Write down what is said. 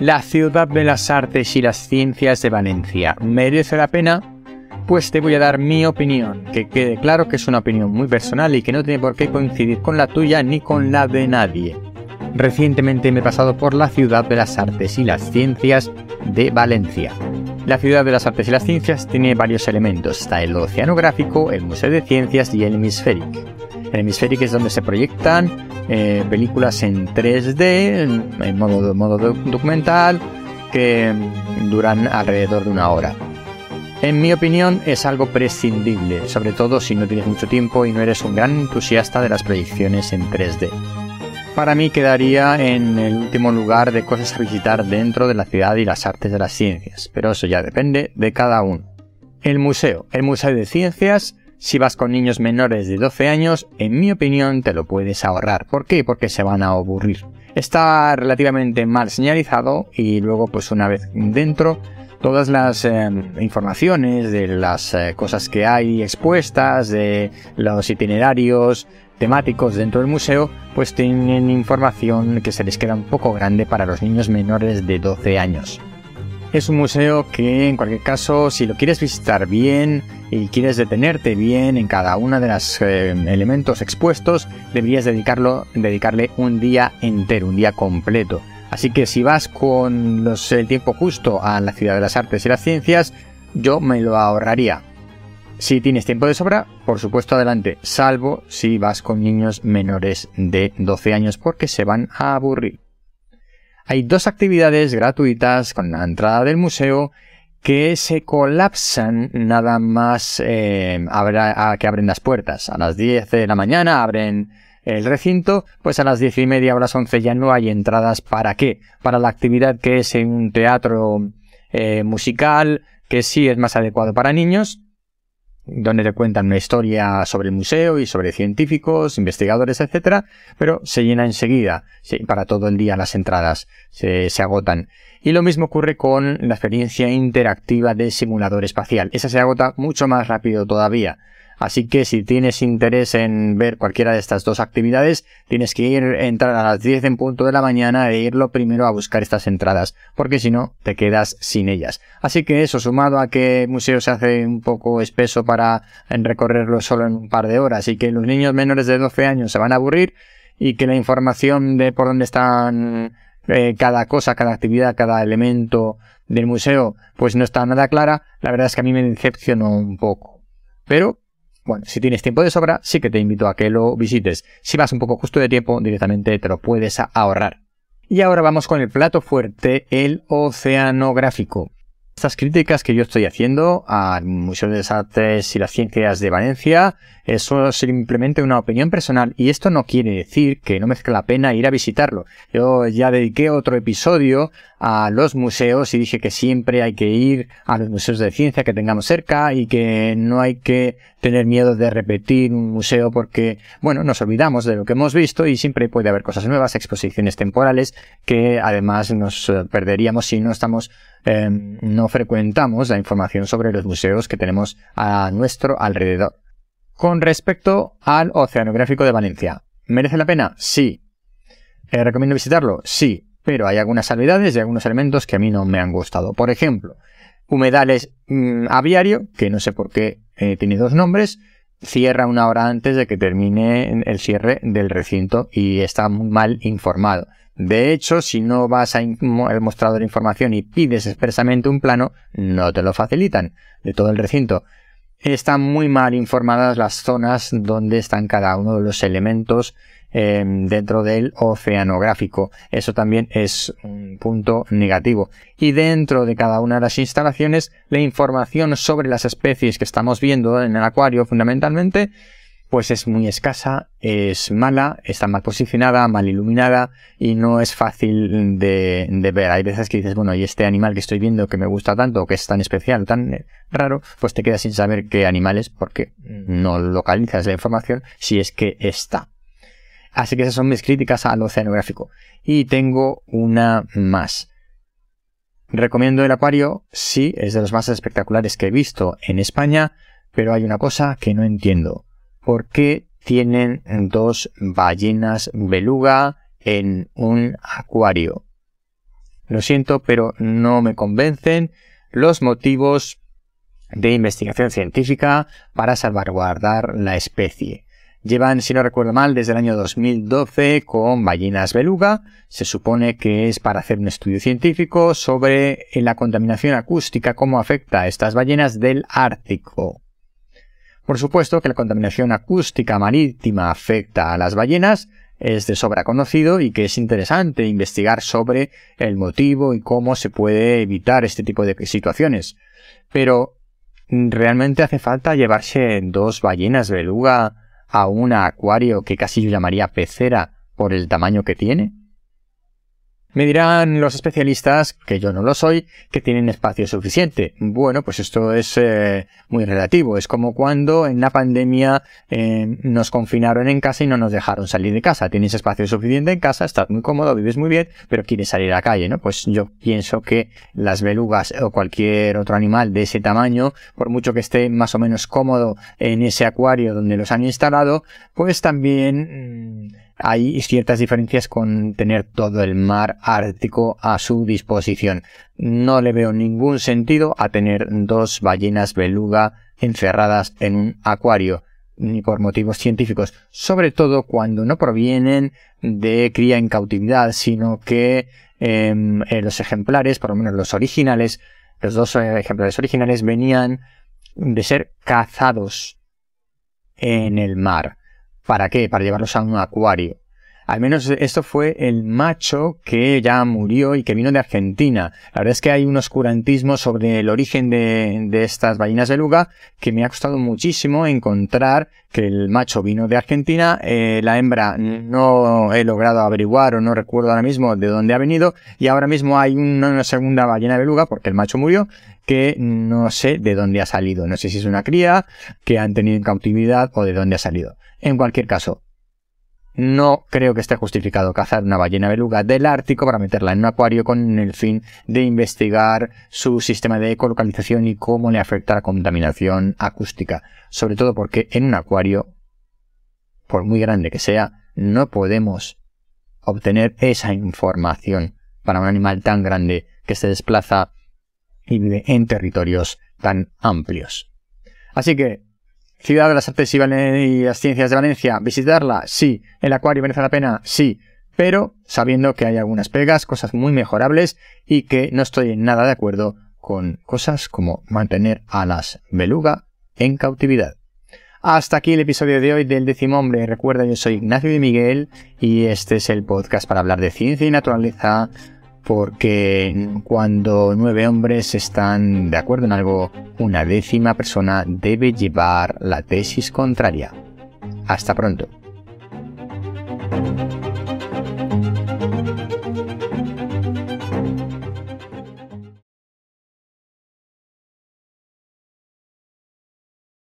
La ciudad de las artes y las ciencias de Valencia. ¿Merece la pena? Pues te voy a dar mi opinión, que quede claro que es una opinión muy personal y que no tiene por qué coincidir con la tuya ni con la de nadie. Recientemente me he pasado por la ciudad de las artes y las ciencias de Valencia. La ciudad de las artes y las ciencias tiene varios elementos. Está el oceanográfico, el Museo de Ciencias y el Hemisféric. El Hemisféric es donde se proyectan eh, películas en 3D, en modo, modo documental, que duran alrededor de una hora. En mi opinión es algo prescindible, sobre todo si no tienes mucho tiempo y no eres un gran entusiasta de las proyecciones en 3D. Para mí quedaría en el último lugar de cosas a visitar dentro de la ciudad y las artes de las ciencias, pero eso ya depende de cada uno. El museo. El Museo de Ciencias, si vas con niños menores de 12 años, en mi opinión te lo puedes ahorrar. ¿Por qué? Porque se van a aburrir. Está relativamente mal señalizado y luego pues una vez dentro todas las eh, informaciones de las eh, cosas que hay expuestas, de los itinerarios, temáticos dentro del museo, pues tienen información que se les queda un poco grande para los niños menores de 12 años. Es un museo que en cualquier caso, si lo quieres visitar bien y quieres detenerte bien en cada uno de los eh, elementos expuestos, deberías dedicarlo, dedicarle un día entero, un día completo. Así que si vas con el tiempo justo a la ciudad de las artes y las ciencias, yo me lo ahorraría. Si tienes tiempo de sobra, por supuesto adelante, salvo si vas con niños menores de 12 años porque se van a aburrir. Hay dos actividades gratuitas con la entrada del museo que se colapsan nada más eh, a que abren las puertas. A las 10 de la mañana abren el recinto, pues a las 10 y media o las 11 ya no hay entradas. ¿Para qué? Para la actividad que es en un teatro eh, musical, que sí es más adecuado para niños, donde te cuentan una historia sobre el museo y sobre científicos, investigadores, etc. Pero se llena enseguida, para todo el día las entradas se, se agotan. Y lo mismo ocurre con la experiencia interactiva de simulador espacial. Esa se agota mucho más rápido todavía. Así que si tienes interés en ver cualquiera de estas dos actividades, tienes que ir, entrar a las 10 en punto de la mañana e irlo primero a buscar estas entradas, porque si no, te quedas sin ellas. Así que eso, sumado a que el museo se hace un poco espeso para recorrerlo solo en un par de horas y que los niños menores de 12 años se van a aburrir y que la información de por dónde están eh, cada cosa, cada actividad, cada elemento del museo, pues no está nada clara, la verdad es que a mí me decepcionó un poco. Pero bueno, si tienes tiempo de sobra, sí que te invito a que lo visites. Si vas un poco justo de tiempo, directamente te lo puedes ahorrar. Y ahora vamos con el plato fuerte, el oceanográfico. Estas críticas que yo estoy haciendo al Museo de las Artes y las Ciencias de Valencia es simplemente una opinión personal y esto no quiere decir que no merezca la pena ir a visitarlo. Yo ya dediqué otro episodio a los museos y dije que siempre hay que ir a los museos de ciencia que tengamos cerca y que no hay que tener miedo de repetir un museo porque, bueno, nos olvidamos de lo que hemos visto y siempre puede haber cosas nuevas, exposiciones temporales que además nos eh, perderíamos si no estamos eh, no frecuentamos la información sobre los museos que tenemos a nuestro alrededor. Con respecto al Oceanográfico de Valencia, ¿merece la pena? Sí. ¿Eh, ¿Recomiendo visitarlo? Sí, pero hay algunas salvedades y algunos elementos que a mí no me han gustado. Por ejemplo, humedales mm, aviario, que no sé por qué eh, tiene dos nombres, cierra una hora antes de que termine el cierre del recinto y está muy mal informado. De hecho, si no vas al mostrador de información y pides expresamente un plano, no te lo facilitan de todo el recinto están muy mal informadas las zonas donde están cada uno de los elementos em, dentro del oceanográfico. Eso también es un punto negativo. Y dentro de cada una de las instalaciones, la información sobre las especies que estamos viendo en el acuario fundamentalmente pues es muy escasa, es mala, está mal posicionada, mal iluminada y no es fácil de, ver. Hay veces que dices, bueno, y este animal que estoy viendo que me gusta tanto, que es tan especial, tan eh, raro, pues te quedas sin saber qué animal es porque no localizas la información si es que está. Así que esas son mis críticas al oceanográfico. Y tengo una más. Recomiendo el acuario, sí, es de los más espectaculares que he visto en España, pero hay una cosa que no entiendo por qué tienen dos ballenas beluga en un acuario. Lo siento, pero no me convencen los motivos de investigación científica para salvaguardar la especie. Llevan, si no recuerdo mal, desde el año 2012 con ballenas beluga. Se supone que es para hacer un estudio científico sobre la contaminación acústica, cómo afecta a estas ballenas del Ártico. Por supuesto que la contaminación acústica marítima afecta a las ballenas, es de sobra conocido y que es interesante investigar sobre el motivo y cómo se puede evitar este tipo de situaciones. Pero, ¿realmente hace falta llevarse dos ballenas beluga a un acuario que casi yo llamaría pecera por el tamaño que tiene? Me dirán los especialistas, que yo no lo soy, que tienen espacio suficiente. Bueno, pues esto es eh, muy relativo. Es como cuando en la pandemia eh, nos confinaron en casa y no nos dejaron salir de casa. Tienes espacio suficiente en casa, estás muy cómodo, vives muy bien, pero quieres salir a la calle, ¿no? Pues yo pienso que las belugas o cualquier otro animal de ese tamaño, por mucho que esté más o menos cómodo en ese acuario donde los han instalado, pues también... Mm, hay ciertas diferencias con tener todo el mar ártico a su disposición. No le veo ningún sentido a tener dos ballenas beluga encerradas en un acuario, ni por motivos científicos, sobre todo cuando no provienen de cría en cautividad, sino que em, eh, los ejemplares, por lo menos los originales, los dos eh, ejemplares originales venían de ser cazados en el mar. ¿Para qué? Para llevarlos a un acuario. Al menos esto fue el macho que ya murió y que vino de Argentina. La verdad es que hay un oscurantismo sobre el origen de, estas ballenas beluga que me ha costado muchísimo encontrar que el macho vino de Argentina, eh, la hembra no he logrado averiguar o no recuerdo ahora mismo de dónde ha venido y ahora mismo hay una segunda ballena beluga porque el macho murió que no sé de dónde ha salido. No sé si es una cría que han tenido en cautividad o de dónde ha salido. En cualquier caso, no creo que esté justificado cazar una ballena beluga del Ártico para meterla en un acuario con el fin de investigar su sistema de ecolocalización y cómo le afecta la contaminación acústica. Sobre todo porque en un acuario, por muy grande que sea, no podemos obtener esa información para un animal tan grande que se desplaza y vive en territorios tan amplios. Así que Ciudad de las Artes y, las Ciencias de Valencia, visitarla, sí. El acuario merece la pena, sí. Pero sabiendo que hay algunas pegas, cosas muy mejorables y que no estoy nada de acuerdo con cosas como mantener a las beluga en cautividad. Hasta aquí el episodio de hoy del décimo hombre. Recuerda, yo soy Ignacio de Miguel y este es el podcast para hablar de ciencia y naturaleza porque cuando nueve hombres están de acuerdo en algo, una décima persona debe llevar la tesis contraria. Hasta pronto.